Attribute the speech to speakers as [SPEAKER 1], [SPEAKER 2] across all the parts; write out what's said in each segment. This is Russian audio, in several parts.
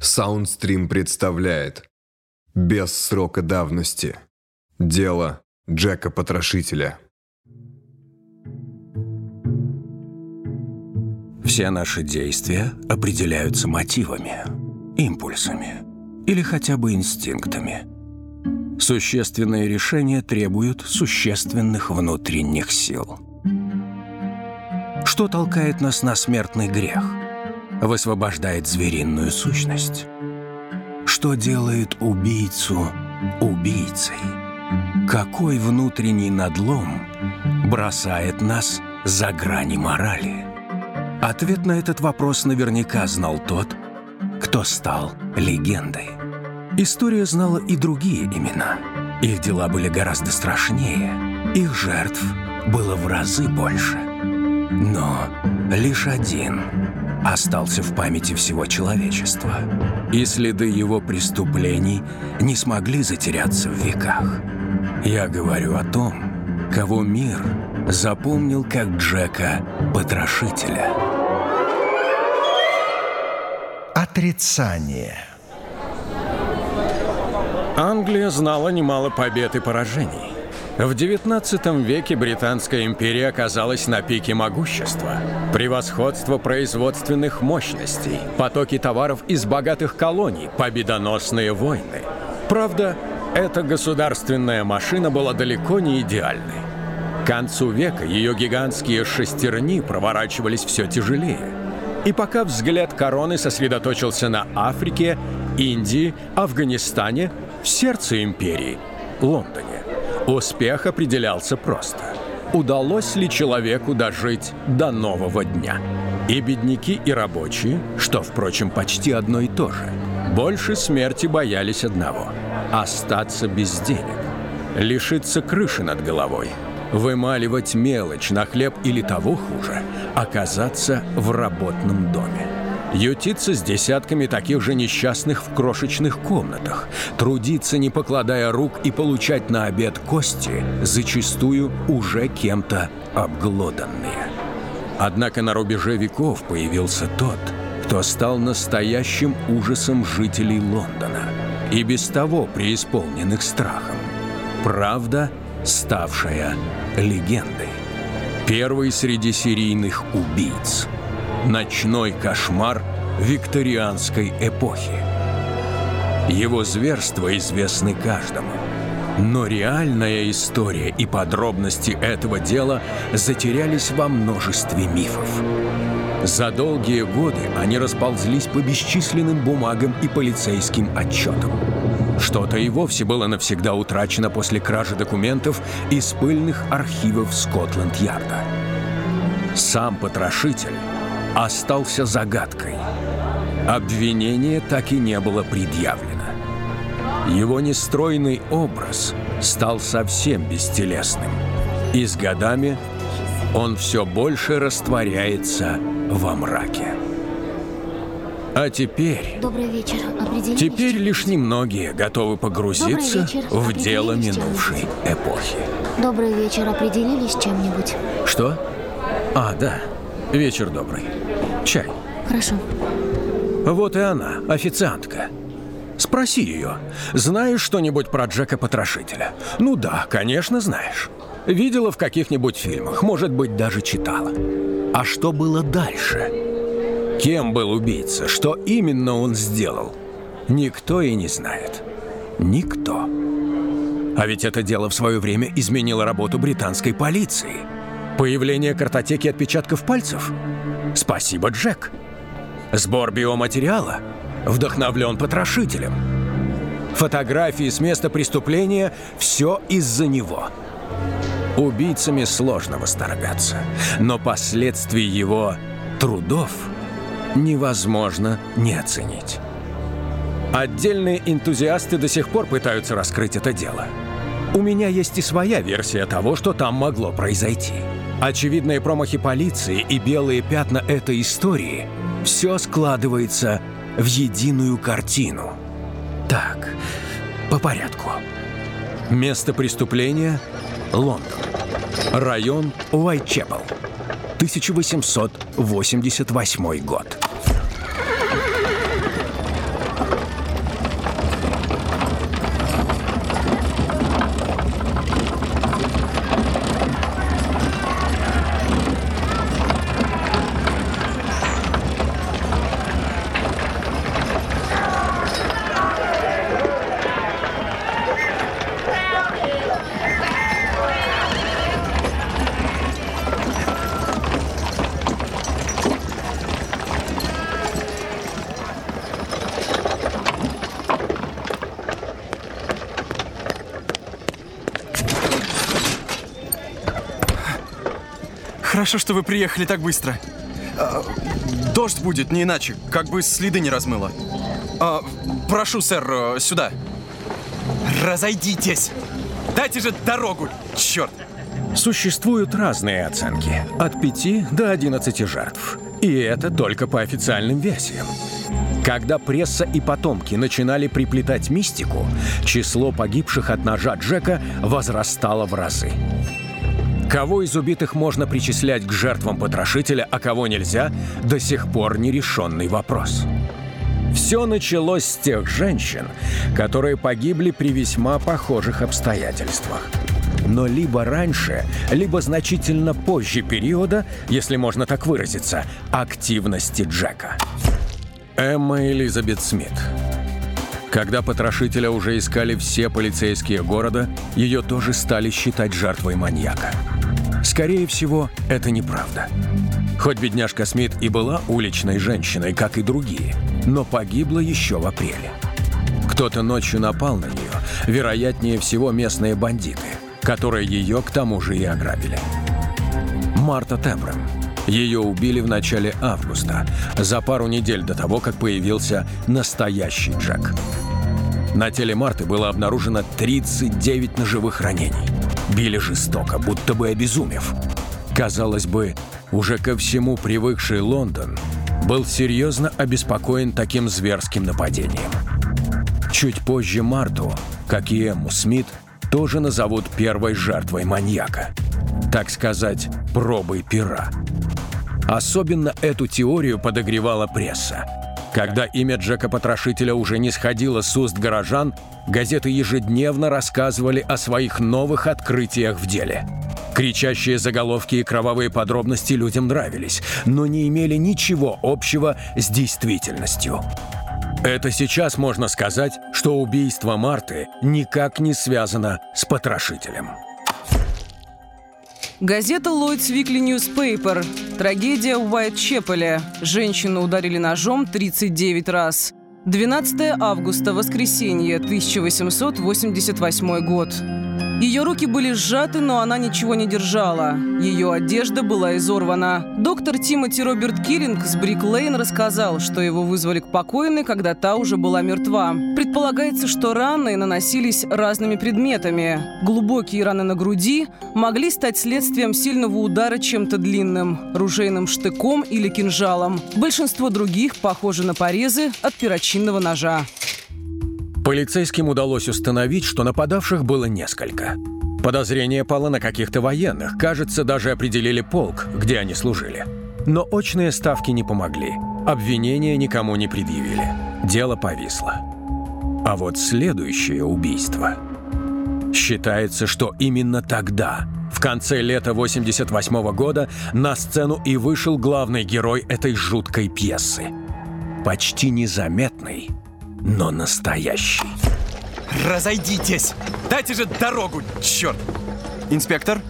[SPEAKER 1] Саундстрим представляет Без срока давности Дело Джека Потрошителя
[SPEAKER 2] Все наши действия определяются мотивами, импульсами или хотя бы инстинктами. Существенные решения требуют существенных внутренних сил. Что толкает нас на смертный грех? Высвобождает звериную сущность? Что делает убийцу убийцей? Какой внутренний надлом бросает нас за грани морали? Ответ на этот вопрос наверняка знал тот, кто стал легендой. История знала и другие имена. Их дела были гораздо страшнее. Их жертв было в разы больше. Но лишь один остался в памяти всего человечества. И следы его преступлений не смогли затеряться в веках. Я говорю о том, кого мир запомнил как Джека Потрошителя.
[SPEAKER 3] Отрицание.
[SPEAKER 2] Англия знала немало побед и поражений. В XIX веке Британская империя оказалась на пике могущества. Превосходство производственных мощностей, потоки товаров из богатых колоний, победоносные войны. Правда, эта государственная машина была далеко не идеальной. К концу века ее гигантские шестерни проворачивались все тяжелее. И пока взгляд короны сосредоточился на Африке, Индии, Афганистане, в сердце империи – Лондоне, успех определялся просто. Удалось ли человеку дожить до нового дня? И бедняки, и рабочие, что, впрочем, почти одно и то же, больше смерти боялись одного – остаться без денег, лишиться крыши над головой – вымаливать мелочь на хлеб или того хуже, оказаться в работном доме. Ютиться с десятками таких же несчастных в крошечных комнатах, трудиться не покладая рук и получать на обед кости, зачастую уже кем-то обглоданные. Однако на рубеже веков появился тот, кто стал настоящим ужасом жителей Лондона и без того преисполненных страхом. Правда – ставшая легендой. Первый среди серийных убийц. Ночной кошмар викторианской эпохи. Его зверства известны каждому. Но реальная история и подробности этого дела затерялись во множестве мифов. За долгие годы они расползлись по бесчисленным бумагам и полицейским отчетам. Что-то и вовсе было навсегда утрачено после кражи документов из пыльных архивов Скотланд-Ярда. Сам потрошитель остался загадкой. Обвинение так и не было предъявлено. Его нестройный образ стал совсем бестелесным. И с годами он все больше растворяется во мраке. А теперь...
[SPEAKER 4] Добрый вечер. Определились?
[SPEAKER 2] Теперь лишь немногие готовы погрузиться
[SPEAKER 4] вечер.
[SPEAKER 2] в дело минувшей эпохи.
[SPEAKER 4] Добрый вечер. Определились чем-нибудь?
[SPEAKER 2] Что? А, да. Вечер добрый. Чай.
[SPEAKER 4] Хорошо.
[SPEAKER 2] Вот и она, официантка. Спроси ее, знаешь что-нибудь про Джека Потрошителя? Ну да, конечно, знаешь. Видела в каких-нибудь фильмах, может быть, даже читала. А что было дальше? Кем был убийца? Что именно он сделал? Никто и не знает. Никто. А ведь это дело в свое время изменило работу британской полиции. Появление картотеки отпечатков пальцев? Спасибо, Джек. Сбор биоматериала? Вдохновлен потрошителем. Фотографии с места преступления – все из-за него. Убийцами сложно восторгаться, но последствий его трудов невозможно не оценить. Отдельные энтузиасты до сих пор пытаются раскрыть это дело. У меня есть и своя версия того, что там могло произойти. Очевидные промахи полиции и белые пятна этой истории – все складывается в единую картину. Так, по порядку. Место преступления – Лондон. Район Уайтчепел. 1888 год.
[SPEAKER 3] Хорошо, что вы приехали так быстро. А, дождь будет, не иначе, как бы следы не размыло. А, прошу, сэр, э, сюда. Разойдитесь! Дайте же дорогу, черт!
[SPEAKER 2] Существуют разные оценки, от 5 до 11 жертв. И это только по официальным версиям. Когда пресса и потомки начинали приплетать мистику, число погибших от ножа Джека возрастало в разы. Кого из убитых можно причислять к жертвам потрошителя, а кого нельзя, до сих пор нерешенный вопрос. Все началось с тех женщин, которые погибли при весьма похожих обстоятельствах. Но либо раньше, либо значительно позже периода, если можно так выразиться, активности Джека. Эмма Элизабет Смит. Когда потрошителя уже искали все полицейские города, ее тоже стали считать жертвой маньяка. Скорее всего, это неправда. Хоть бедняжка Смит и была уличной женщиной, как и другие, но погибла еще в апреле. Кто-то ночью напал на нее, вероятнее всего местные бандиты, которые ее к тому же и ограбили. Марта Тембрем. Ее убили в начале августа, за пару недель до того, как появился настоящий Джек. На теле Марты было обнаружено 39 ножевых ранений. Били жестоко, будто бы обезумев. Казалось бы, уже ко всему привыкший Лондон был серьезно обеспокоен таким зверским нападением. Чуть позже Марту, как и Эмму Смит, тоже назовут первой жертвой маньяка. Так сказать, пробой пера. Особенно эту теорию подогревала пресса. Когда имя Джека-потрошителя уже не сходило с уст горожан, газеты ежедневно рассказывали о своих новых открытиях в деле. Кричащие заголовки и кровавые подробности людям нравились, но не имели ничего общего с действительностью. Это сейчас можно сказать, что убийство Марты никак не связано с потрошителем.
[SPEAKER 5] Газета Lloyd's Weekly Newspaper. Трагедия в Уайт-Чепеле. Женщину ударили ножом 39 раз. 12 августа, воскресенье, 1888 год. Ее руки были сжаты, но она ничего не держала. Ее одежда была изорвана. Доктор Тимоти Роберт Киллинг с Брик Лейн рассказал, что его вызвали к покойной, когда та уже была мертва. Предполагается, что раны наносились разными предметами. Глубокие раны на груди могли стать следствием сильного удара чем-то длинным – ружейным штыком или кинжалом. Большинство других похожи на порезы от перочинного ножа.
[SPEAKER 2] Полицейским удалось установить, что нападавших было несколько. Подозрение пало на каких-то военных, кажется, даже определили полк, где они служили. Но очные ставки не помогли, обвинения никому не предъявили. Дело повисло. А вот следующее убийство. Считается, что именно тогда, в конце лета 88 -го года, на сцену и вышел главный герой этой жуткой пьесы. Почти незаметный, но настоящий.
[SPEAKER 3] Разойдитесь! Дайте же дорогу, черт! Инспектор,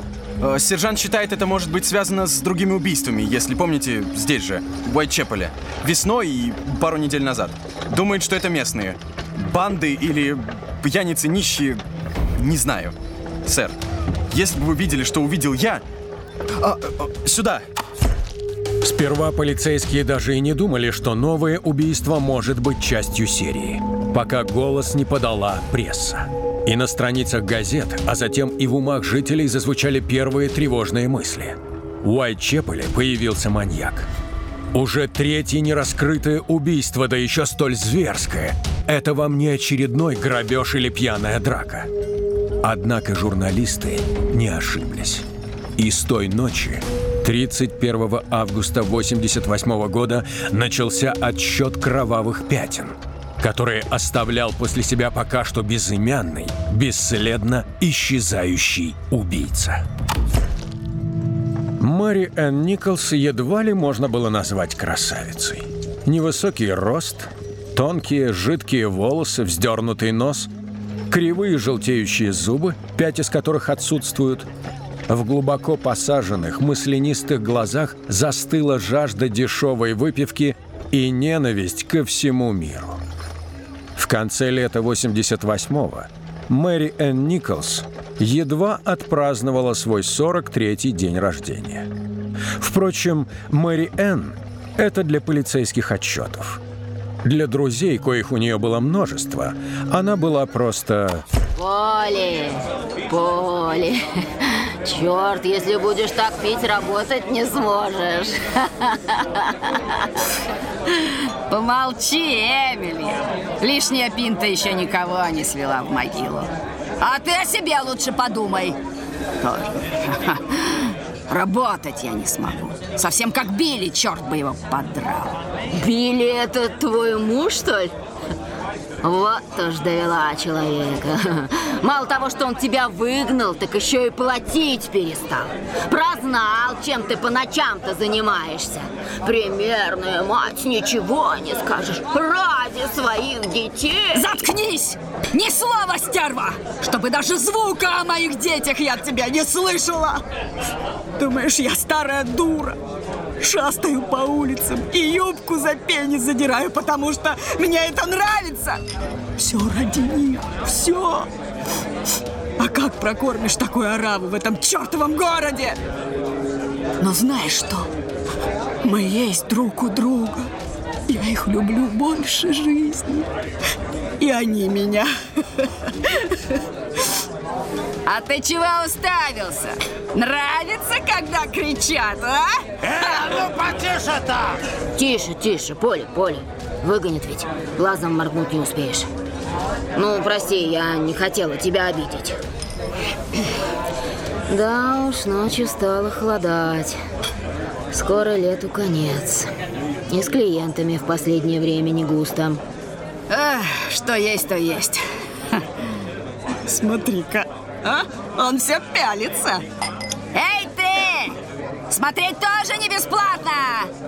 [SPEAKER 3] э, сержант считает, это может быть связано с другими убийствами, если помните, здесь же, в Уайтчепеле. Весной и пару недель назад. Думает, что это местные. Банды или пьяницы нищие, не знаю. Сэр, если бы вы видели, что увидел я... А, а, сюда!
[SPEAKER 2] Сперва полицейские даже и не думали, что новое убийство может быть частью серии, пока голос не подала пресса. И на страницах газет, а затем и в умах жителей зазвучали первые тревожные мысли. В Уайт-Чепеле появился маньяк. Уже третье нераскрытое убийство, да еще столь зверское. Это вам не очередной грабеж или пьяная драка. Однако журналисты не ошиблись. И с той ночи 31 августа 1988 года начался отсчет кровавых пятен, который оставлял после себя пока что безымянный, бесследно исчезающий убийца. Мэри Энн Николс едва ли можно было назвать красавицей. Невысокий рост, тонкие жидкие волосы, вздернутый нос, кривые желтеющие зубы, пять из которых отсутствуют – в глубоко посаженных, мысленистых глазах застыла жажда дешевой выпивки и ненависть ко всему миру. В конце лета 88-го Мэри Энн Николс едва отпраздновала свой 43-й день рождения. Впрочем, Мэри Энн – это для полицейских отчетов. Для друзей, коих у нее было множество, она была просто...
[SPEAKER 6] Поли, Поли, черт, если будешь так пить, работать не сможешь.
[SPEAKER 7] Помолчи, Эмили. Лишняя пинта еще никого не свела в могилу. А ты о себе лучше подумай. Тоже. Работать я не смогу. Совсем как Билли, черт бы его подрал.
[SPEAKER 6] Билли, это твой муж, что ли? Вот уж довела человека. Мало того, что он тебя выгнал, так еще и платить перестал. Прознал, чем ты по ночам-то занимаешься. Примерная мать, ничего не скажешь. Ради своих детей.
[SPEAKER 7] Заткнись! Ни слова, стерва! Чтобы даже звука о моих детях я от тебя не слышала! Думаешь, я старая дура? Шастаю по улицам и юбку за пени задираю, потому что мне это нравится. Все ради них, все. А как прокормишь такую ораву в этом чертовом городе? Но знаешь что? Мы есть друг у друга. Я их люблю больше жизни. И они меня. А ты чего уставился? Нравится, когда кричат, а?
[SPEAKER 8] Э, ну потише-то!
[SPEAKER 6] Тише, тише, Поле, Поле. Выгонит ведь. Глазом моргнуть не успеешь. Ну, прости, я не хотела тебя обидеть. Да уж, ночью стало холодать. Скоро лету конец. И с клиентами в последнее время не густо.
[SPEAKER 7] Эх, что есть, то есть. Смотри-ка, а? Он все пялится. Эй, ты! Смотреть тоже не бесплатно!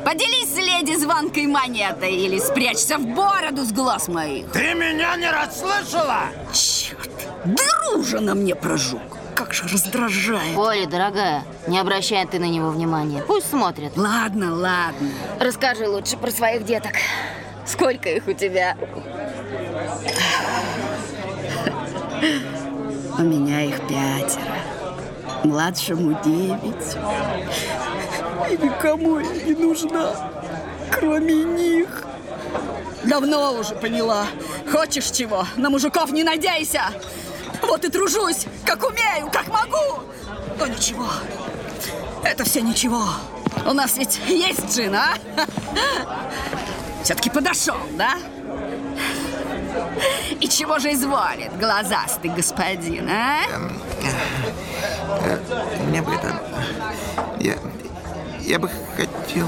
[SPEAKER 7] Поделись с леди звонкой монетой или спрячься в бороду с глаз моих.
[SPEAKER 8] Ты меня не расслышала?
[SPEAKER 7] Черт, дыру же на мне прожег. Как же раздражает.
[SPEAKER 6] Оля, дорогая, не обращай ты на него внимания. Пусть смотрит.
[SPEAKER 7] Ладно, ладно.
[SPEAKER 6] Расскажи лучше про своих деток. Сколько их у тебя?
[SPEAKER 7] У меня их пятеро. Младшему девять. И никому я не нужна, кроме них. Давно уже поняла. Хочешь чего? На мужиков не надейся. Вот и тружусь, как умею, как могу. Но ничего. Это все ничего. У нас ведь есть джин, а? Все-таки подошел, да? И чего же изволит глазастый господин, а?
[SPEAKER 9] Мне бы это... Я... Я бы хотел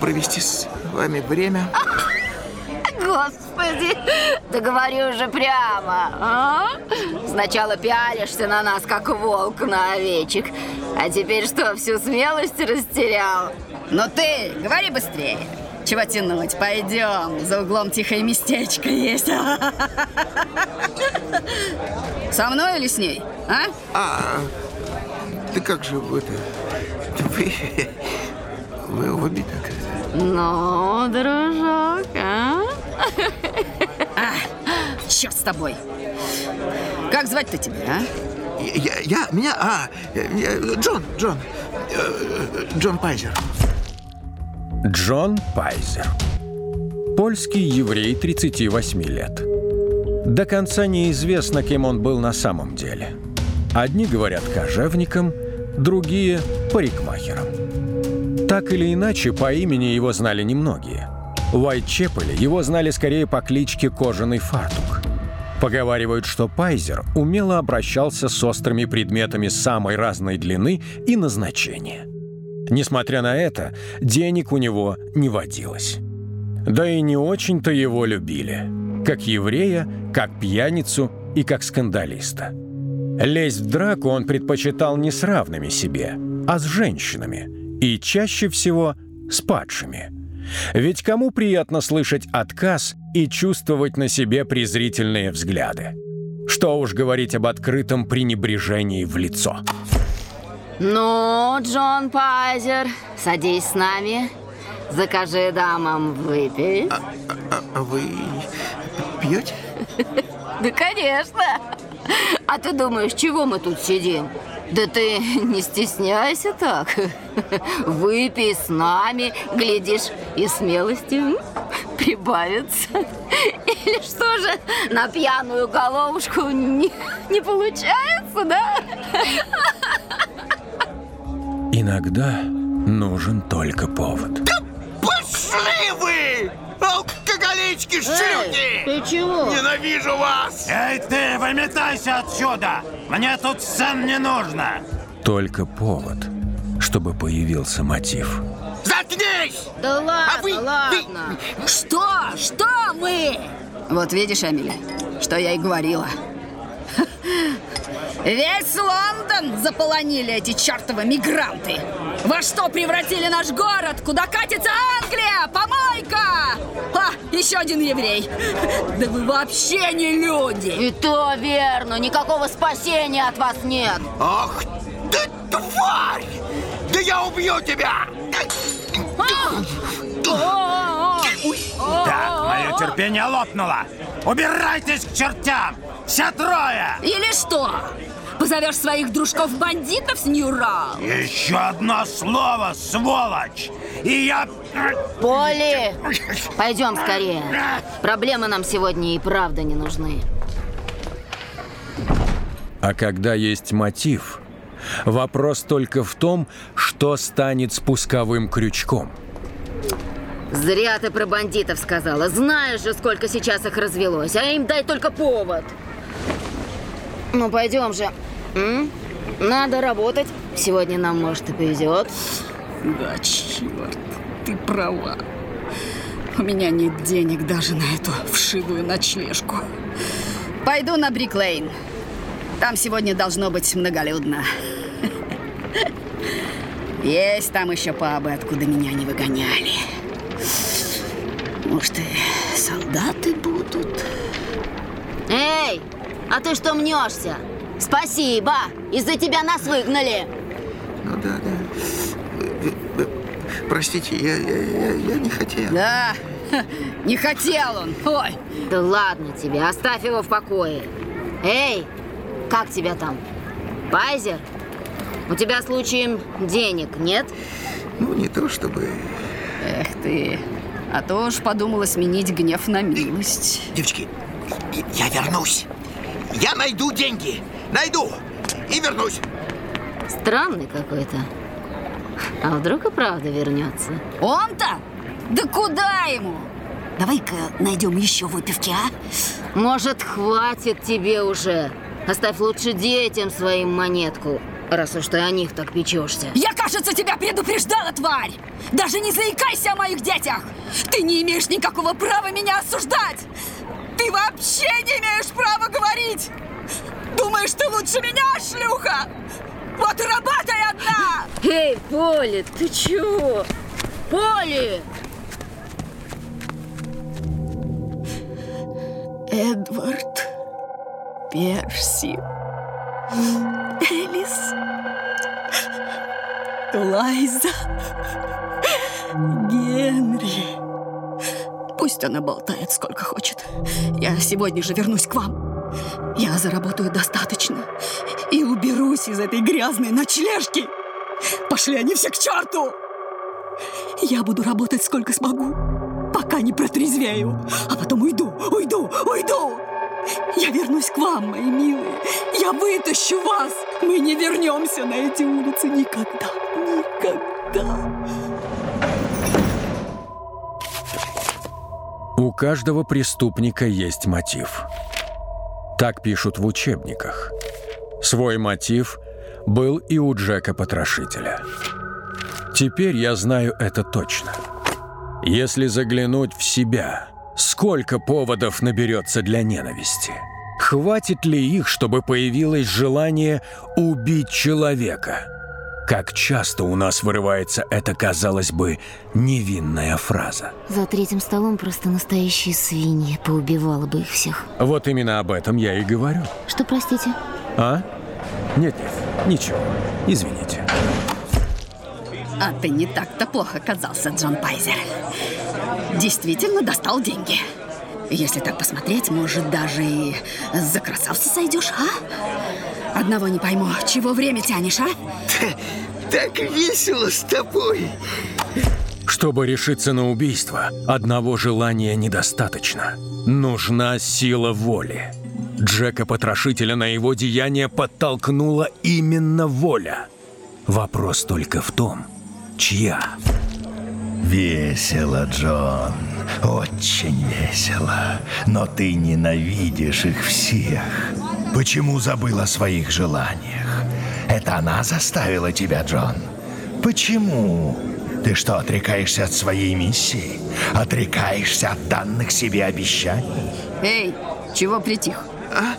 [SPEAKER 9] провести с вами время.
[SPEAKER 6] Господи, да говори уже прямо, а? Сначала пялишься на нас, как волк на овечек, а теперь что, всю смелость растерял?
[SPEAKER 7] Ну ты, говори быстрее. Чего тянуть? Пойдем. За углом тихое местечко есть. Со мной или с ней? А?
[SPEAKER 9] А, ты как же вы это... Вы, вы обе так...
[SPEAKER 6] Ну, дружок, а?
[SPEAKER 7] а? Черт с тобой. Как звать-то тебя, а?
[SPEAKER 9] Я, я, меня, а, я, Джон, Джон, э, Джон Пайзер.
[SPEAKER 2] Джон Пайзер. Польский еврей 38 лет. До конца неизвестно, кем он был на самом деле. Одни говорят кожевником, другие – парикмахером. Так или иначе, по имени его знали немногие. В Уайтчепеле его знали скорее по кличке Кожаный фартук. Поговаривают, что Пайзер умело обращался с острыми предметами самой разной длины и назначения. Несмотря на это, денег у него не водилось. Да и не очень-то его любили. Как еврея, как пьяницу и как скандалиста. Лезть в драку он предпочитал не с равными себе, а с женщинами. И чаще всего с падшими. Ведь кому приятно слышать отказ и чувствовать на себе презрительные взгляды? Что уж говорить об открытом пренебрежении в лицо.
[SPEAKER 6] Ну, Джон Пайзер, садись с нами. Закажи дамам выпить.
[SPEAKER 9] А, а, а вы пьете?
[SPEAKER 6] Да, конечно. А ты думаешь, чего мы тут сидим? Да ты не стесняйся так. Выпей с нами, глядишь, и смелости прибавится. Или что же, на пьяную головушку не, не получается, да?
[SPEAKER 2] Иногда нужен только повод.
[SPEAKER 8] Пошли вы! Алкоголички, шлюхи!
[SPEAKER 6] Ты чего?
[SPEAKER 8] Ненавижу вас! Эй, ты, выметайся отсюда! Мне тут сцен не нужно!
[SPEAKER 2] Только повод, чтобы появился мотив.
[SPEAKER 8] Заткнись!
[SPEAKER 6] Да ладно,
[SPEAKER 8] А вы- вы-
[SPEAKER 6] ладно.
[SPEAKER 7] Что? Что мы? Вот видишь, Эмили, что я и говорила. Весь Лондон заполонили эти чертовы мигранты. Во что превратили наш город? Куда катится Англия? Помойка! А, еще один еврей. Да вы вообще не люди.
[SPEAKER 6] И то верно, никакого спасения от вас нет.
[SPEAKER 8] Ах ты тварь! Да я убью тебя! Так, мое терпение лопнуло! Убирайтесь к чертям! Все трое!
[SPEAKER 7] Или что? Позовешь своих дружков-бандитов с Нью-Рау?
[SPEAKER 8] Еще одно слово, сволочь! И я...
[SPEAKER 6] Поли, пойдем скорее. Проблемы нам сегодня и правда не нужны.
[SPEAKER 2] А когда есть мотив, вопрос только в том, что станет спусковым крючком.
[SPEAKER 6] Зря ты про бандитов сказала. Знаешь же, сколько сейчас их развелось, а им дай только повод. Ну, пойдем же. М? Надо работать. Сегодня нам, может, и повезет.
[SPEAKER 7] Да, черт, ты права. У меня нет денег даже на эту вшивую ночлежку. Пойду на Бриклейн. Там сегодня должно быть многолюдно. Есть там еще пабы, откуда меня не выгоняли. Может, и солдаты будут?
[SPEAKER 6] Эй, а ты что мнешься? Спасибо, из-за тебя нас выгнали.
[SPEAKER 9] Ну да, да. Простите, я, я, я, я не хотел.
[SPEAKER 7] Да, не хотел он. Ой,
[SPEAKER 6] Да ладно тебе, оставь его в покое. Эй, как тебя там? Пайзер? У тебя случаем денег нет?
[SPEAKER 9] Ну, не то чтобы...
[SPEAKER 7] эх ты. А то уж подумала сменить гнев на милость.
[SPEAKER 8] Девочки, я вернусь. Я найду деньги. Найду. И вернусь.
[SPEAKER 6] Странный какой-то. А вдруг и правда вернется?
[SPEAKER 7] Он-то? Да куда ему? Давай-ка найдем еще выпивки, а?
[SPEAKER 6] Может, хватит тебе уже? Оставь лучше детям своим монетку, раз уж ты о них так печешься.
[SPEAKER 7] Я, кажется, тебя предупреждала, тварь! Даже не заикайся о моих детях! Ты не имеешь никакого права меня осуждать! Ты вообще не имеешь права говорить! Думаешь, ты лучше меня, шлюха? Вот и работай одна!
[SPEAKER 6] Эй, Поли, ты чего? Поли!
[SPEAKER 7] Эдвард, Перси, Элис, Лайза, Генри. Пусть она болтает сколько хочет. Я сегодня же вернусь к вам. Я заработаю достаточно и уберусь из этой грязной ночлежки. Пошли они все к черту! Я буду работать сколько смогу, пока не протрезвею, а потом уйду, уйду, уйду! Я вернусь к вам, мои милые. Я вытащу вас. Мы не вернемся на эти улицы никогда, никогда.
[SPEAKER 2] У каждого преступника есть мотив. Так пишут в учебниках. Свой мотив был и у Джека Потрошителя. Теперь я знаю это точно. Если заглянуть в себя, сколько поводов наберется для ненависти? Хватит ли их, чтобы появилось желание убить человека? Как часто у нас вырывается эта, казалось бы, невинная фраза.
[SPEAKER 4] За третьим столом просто настоящие свиньи. Поубивала бы их всех.
[SPEAKER 2] Вот именно об этом я и говорю.
[SPEAKER 4] Что, простите?
[SPEAKER 2] А? Нет-нет, ничего. Извините.
[SPEAKER 7] А ты не так-то плохо оказался, Джон Пайзер. Действительно достал деньги. Если так посмотреть, может, даже и за красавца сойдешь, а? Одного не пойму, чего время тянешь, а?
[SPEAKER 8] Так весело с тобой.
[SPEAKER 2] Чтобы решиться на убийство, одного желания недостаточно. Нужна сила воли. Джека-потрошителя на его деяние подтолкнула именно воля. Вопрос только в том, чья.
[SPEAKER 10] Весело, Джон. Очень весело. Но ты ненавидишь их всех. Почему забыл о своих желаниях? Это она заставила тебя, Джон? Почему? Ты что, отрекаешься от своей миссии? Отрекаешься от данных себе обещаний?
[SPEAKER 7] Эй, чего притих?
[SPEAKER 9] А?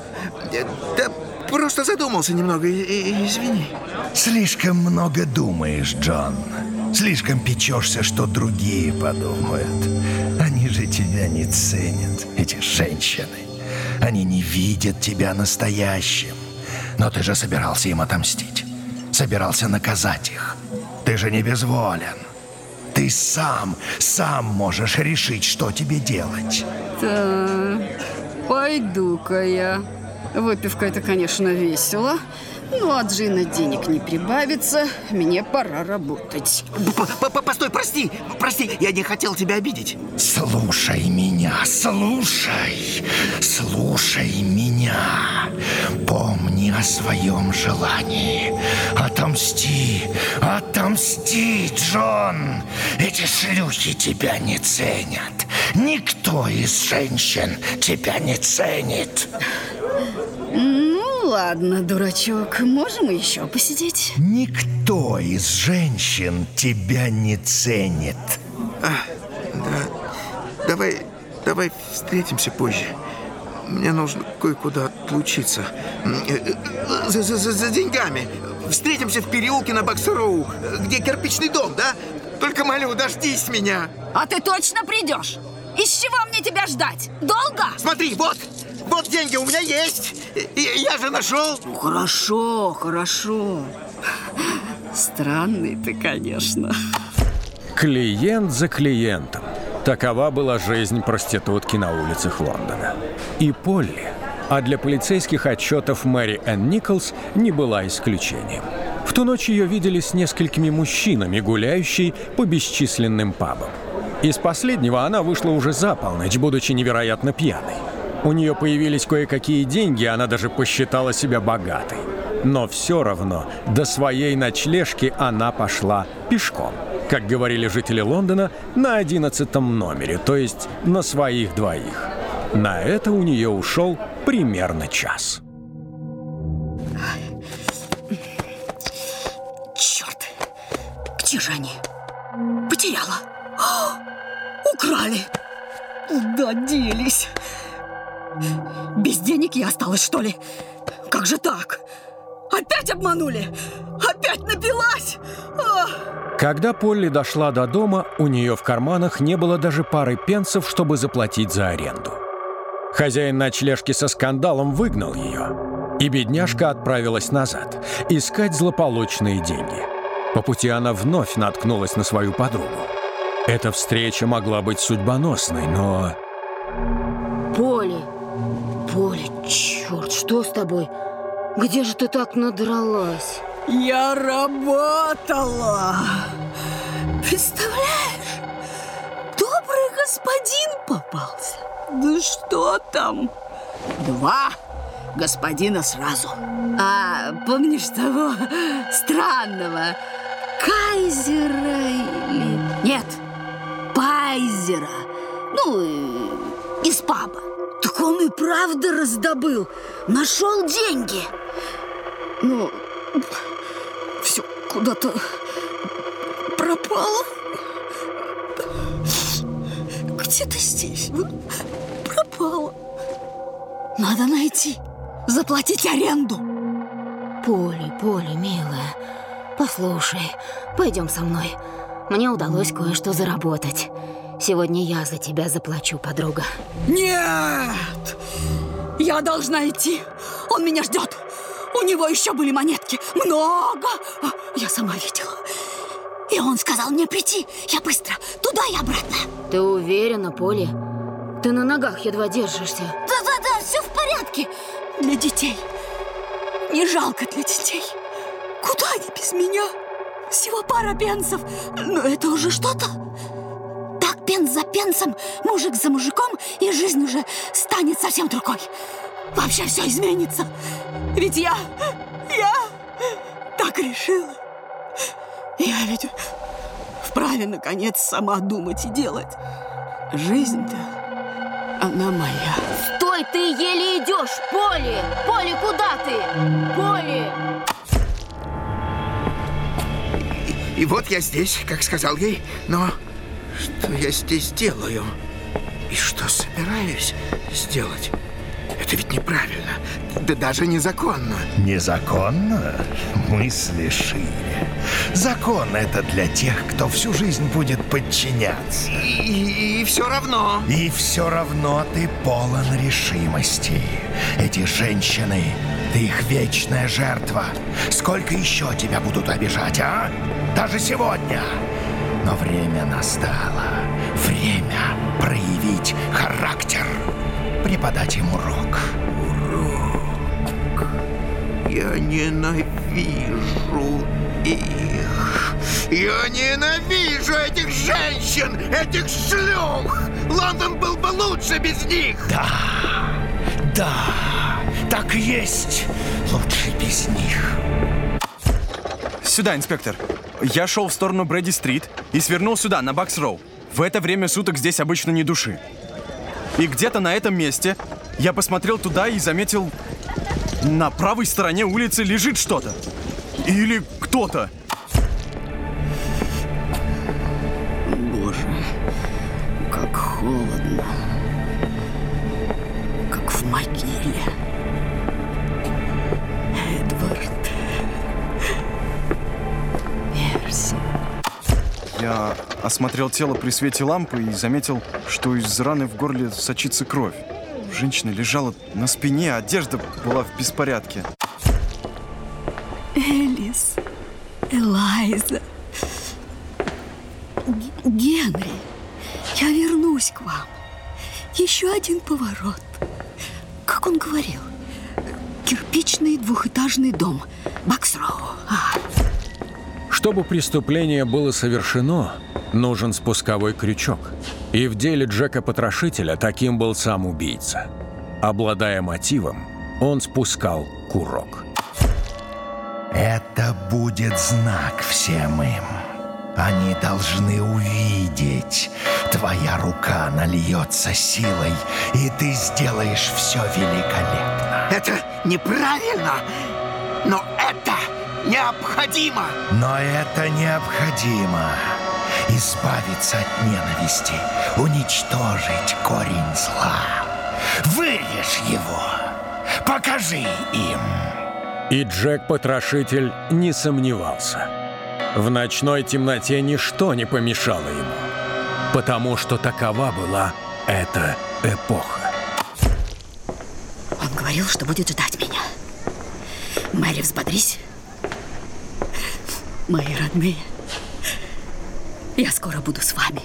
[SPEAKER 9] Да просто задумался немного, и, и, извини.
[SPEAKER 10] Слишком много думаешь, Джон. Слишком печешься, что другие подумают. Они же тебя не ценят, эти женщины. Они не видят тебя настоящим. Но ты же собирался им отомстить. Собирался наказать их. Ты же не безволен. Ты сам, сам можешь решить, что тебе делать.
[SPEAKER 7] Так, пойду-ка я. Выпивка это, конечно, весело. Ну, от Джина денег не прибавится. Мне пора работать.
[SPEAKER 8] П -п Постой, прости, прости, я не хотел тебя обидеть.
[SPEAKER 10] Слушай меня, слушай, слушай меня. Помни о своем желании. Отомсти, отомсти, Джон. Эти шлюхи тебя не ценят. Никто из женщин тебя не ценит.
[SPEAKER 7] Ладно, дурачок, можем еще посидеть?
[SPEAKER 10] Никто из женщин тебя не ценит.
[SPEAKER 9] А, да. Давай, давай встретимся позже. Мне нужно кое-куда отлучиться. За, за, за, за деньгами. Встретимся в переулке на Боксероу, где кирпичный дом, да? Только молю, дождись меня.
[SPEAKER 7] А ты точно придешь? Из чего мне тебя ждать? Долго?
[SPEAKER 8] Смотри, вот, вот деньги у меня есть. Я же нашел.
[SPEAKER 7] Ну, хорошо, хорошо. Странный ты, конечно.
[SPEAKER 2] Клиент за клиентом. Такова была жизнь проститутки на улицах Лондона. И Полли, а для полицейских отчетов Мэри Энн Николс не была исключением. В ту ночь ее видели с несколькими мужчинами, гуляющей по бесчисленным пабам. Из последнего она вышла уже за полночь, будучи невероятно пьяной. У нее появились кое-какие деньги, она даже посчитала себя богатой. Но все равно до своей ночлежки она пошла пешком. Как говорили жители Лондона, на одиннадцатом номере, то есть на своих двоих. На это у нее ушел примерно час.
[SPEAKER 7] Черт! Где же они? Потеряла. О, украли. Куда делись? Без денег я осталась, что ли? Как же так? Опять обманули? Опять напилась?
[SPEAKER 2] Ах! Когда Полли дошла до дома, у нее в карманах не было даже пары пенсов, чтобы заплатить за аренду. Хозяин ночлежки со скандалом выгнал ее, и бедняжка отправилась назад, искать злополучные деньги. По пути она вновь наткнулась на свою подругу. Эта встреча могла быть судьбоносной, но...
[SPEAKER 6] Полли, Полли, черт, что с тобой? Где же ты так надралась?
[SPEAKER 7] Я работала! Представляешь? Добрый господин попался. Да что там? Два господина сразу. А помнишь того странного кайзера или... Нет, пайзера. Ну, из паба. Так он и правда раздобыл. Нашел деньги. Ну, все куда-то пропало. Где-то здесь пропало. Надо найти. Заплатить аренду.
[SPEAKER 6] Поли, Поли, милая, послушай, пойдем со мной. Мне удалось кое-что заработать. Сегодня я за тебя заплачу, подруга.
[SPEAKER 7] Нет! Я должна идти. Он меня ждет. У него еще были монетки. Много. Я сама видела. И он сказал мне прийти. Я быстро. Туда и обратно.
[SPEAKER 6] Ты уверена, Поли? Ты на ногах едва держишься.
[SPEAKER 11] Да-да-да, все в порядке. Для детей. Не жалко для детей. Куда они без меня? Всего пара пенсов. Но это уже что-то. Пенс за пенсом, мужик за мужиком, и жизнь уже станет совсем другой. Вообще все изменится. Ведь я... Я так решила. Я ведь вправе, наконец, сама думать и делать. Жизнь-то, она моя.
[SPEAKER 6] Стой, ты еле идешь! Поли! Поли, куда ты? Поли!
[SPEAKER 9] И вот я здесь, как сказал ей, но что я здесь делаю? И что собираюсь сделать? Это ведь неправильно, да даже незаконно.
[SPEAKER 10] Незаконно? Мысли шире. Закон — это для тех, кто всю жизнь будет подчиняться.
[SPEAKER 9] И, и все равно.
[SPEAKER 10] И все равно ты полон решимости. Эти женщины, ты их вечная жертва. Сколько еще тебя будут обижать, а? Даже сегодня. Но время настало. Время проявить характер. Преподать им урок.
[SPEAKER 9] Урок. Я ненавижу их. Я ненавижу этих женщин, этих шлюх. Лондон был бы лучше без них.
[SPEAKER 10] Да, да, так и есть. Лучше без них.
[SPEAKER 3] Сюда, инспектор. Я шел в сторону Брэди-стрит и свернул сюда, на Бакс-Роу. В это время суток здесь обычно не души. И где-то на этом месте я посмотрел туда и заметил... На правой стороне улицы лежит что-то. Или кто-то.
[SPEAKER 11] Боже, как холодно. Как в могиле.
[SPEAKER 3] Я осмотрел тело при свете лампы и заметил, что из раны в горле сочится кровь. Женщина лежала на спине, одежда была в беспорядке.
[SPEAKER 11] Элис. Элайза. Генри, я вернусь к вам. Еще один поворот. Как он говорил? Кирпичный двухэтажный дом. Баксроу.
[SPEAKER 2] Чтобы преступление было совершено, нужен спусковой крючок. И в деле Джека Потрошителя таким был сам убийца. Обладая мотивом, он спускал курок.
[SPEAKER 10] Это будет знак всем им. Они должны увидеть. Твоя рука нальется силой, и ты сделаешь все великолепно.
[SPEAKER 9] Это неправильно, но это необходимо.
[SPEAKER 10] Но это необходимо. Избавиться от ненависти, уничтожить корень зла. Вырежь его. Покажи им.
[SPEAKER 2] И Джек-потрошитель не сомневался. В ночной темноте ничто не помешало ему, потому что такова была эта эпоха.
[SPEAKER 11] он говорил, что будет ждать меня. Мэри, взбодрись. Мои родные, я скоро буду с вами.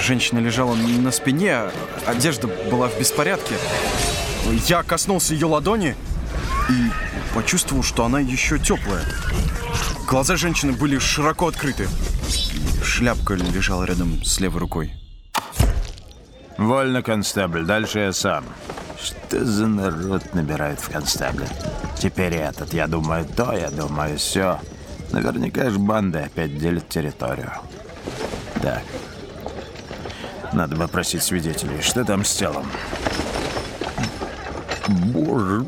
[SPEAKER 3] Женщина лежала на спине, а одежда была в беспорядке. Я коснулся ее ладони и почувствовал, что она еще теплая. Глаза женщины были широко открыты. Шляпка лежала рядом с левой рукой.
[SPEAKER 12] Вольно, констебль, дальше я сам. Что за народ набирает в констебле? Теперь этот, я думаю то, я думаю все. Наверняка ж банды опять делят территорию. Так. Надо бы просить свидетелей. Что там с телом? Боже.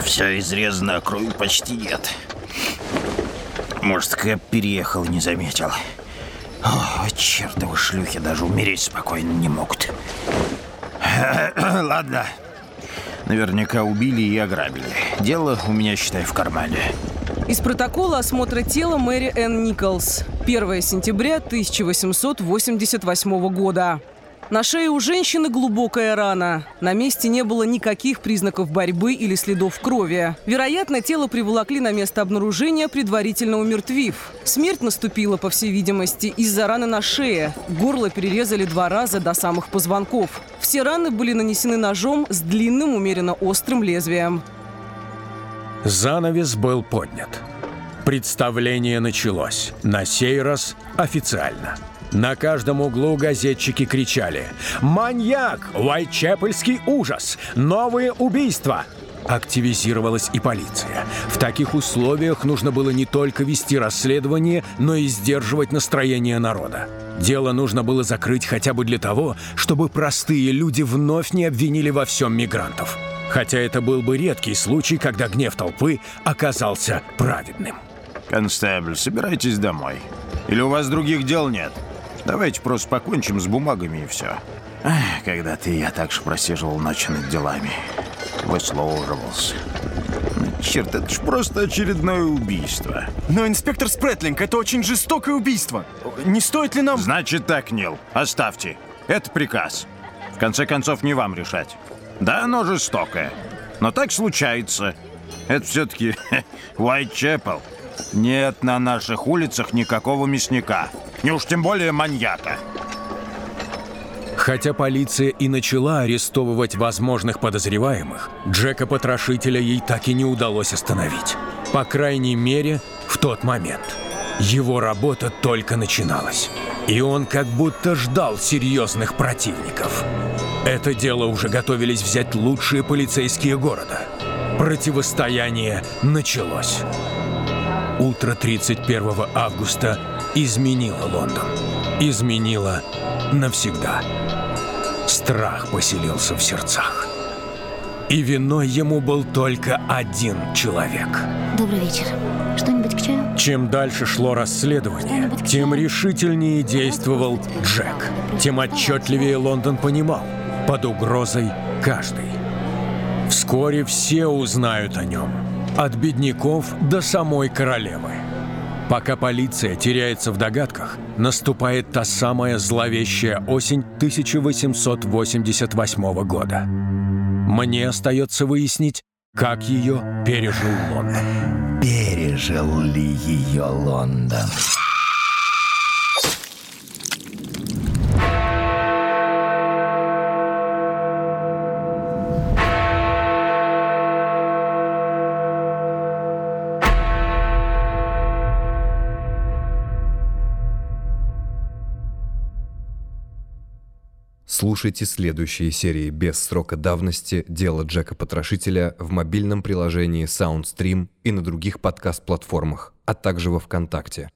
[SPEAKER 12] Все изрезано, а крови почти нет. Может, Кэп переехал и не заметил. О, чертовы шлюхи даже умереть спокойно не могут. Ладно. Наверняка убили и ограбили. Дело у меня, считай, в кармане.
[SPEAKER 5] Из протокола осмотра тела Мэри Энн Николс. 1 сентября 1888 года. На шее у женщины глубокая рана. На месте не было никаких признаков борьбы или следов крови. Вероятно, тело приволокли на место обнаружения, предварительно умертвив. Смерть наступила, по всей видимости, из-за раны на шее. Горло перерезали два раза до самых позвонков. Все раны были нанесены ножом с длинным, умеренно острым лезвием.
[SPEAKER 2] Занавес был поднят. Представление началось. На сей раз официально. На каждом углу газетчики кричали «Маньяк! Уайтчепельский ужас! Новые убийства!» Активизировалась и полиция. В таких условиях нужно было не только вести расследование, но и сдерживать настроение народа. Дело нужно было закрыть хотя бы для того, чтобы простые люди вновь не обвинили во всем мигрантов. Хотя это был бы редкий случай, когда гнев толпы оказался праведным.
[SPEAKER 12] Констебль, собирайтесь домой. Или у вас других дел нет? Давайте просто покончим с бумагами и все. Когда-то я так же просиживал ночи над делами. Выслуживался. Ну, черт, это ж просто очередное убийство.
[SPEAKER 3] Но, инспектор Спретлинг, это очень жестокое убийство. Не стоит ли нам...
[SPEAKER 12] Значит так, Нил, оставьте. Это приказ. В конце концов, не вам решать. Да, оно жестокое. Но так случается. Это все-таки Уайтчепел. Нет на наших улицах никакого мясника. Не уж тем более маньяка.
[SPEAKER 2] Хотя полиция и начала арестовывать возможных подозреваемых, Джека-потрошителя ей так и не удалось остановить. По крайней мере, в тот момент. Его работа только начиналась. И он как будто ждал серьезных противников. Это дело уже готовились взять лучшие полицейские города. Противостояние началось. Утро 31 августа изменило Лондон. Изменило навсегда. Страх поселился в сердцах. И виной ему был только один человек.
[SPEAKER 4] Добрый вечер. Что-нибудь к чаю?
[SPEAKER 2] Чем дальше шло расследование, тем решительнее действовал Джек. Тем отчетливее Лондон понимал, под угрозой каждый. Вскоре все узнают о нем. От бедняков до самой королевы. Пока полиция теряется в догадках, наступает та самая зловещая осень 1888 года. Мне остается выяснить, как ее пережил Лондон.
[SPEAKER 10] Пережил ли ее Лондон?
[SPEAKER 1] Слушайте следующие серии без срока давности «Дело Джека-потрошителя» в мобильном приложении SoundStream и на других подкаст-платформах, а также во ВКонтакте.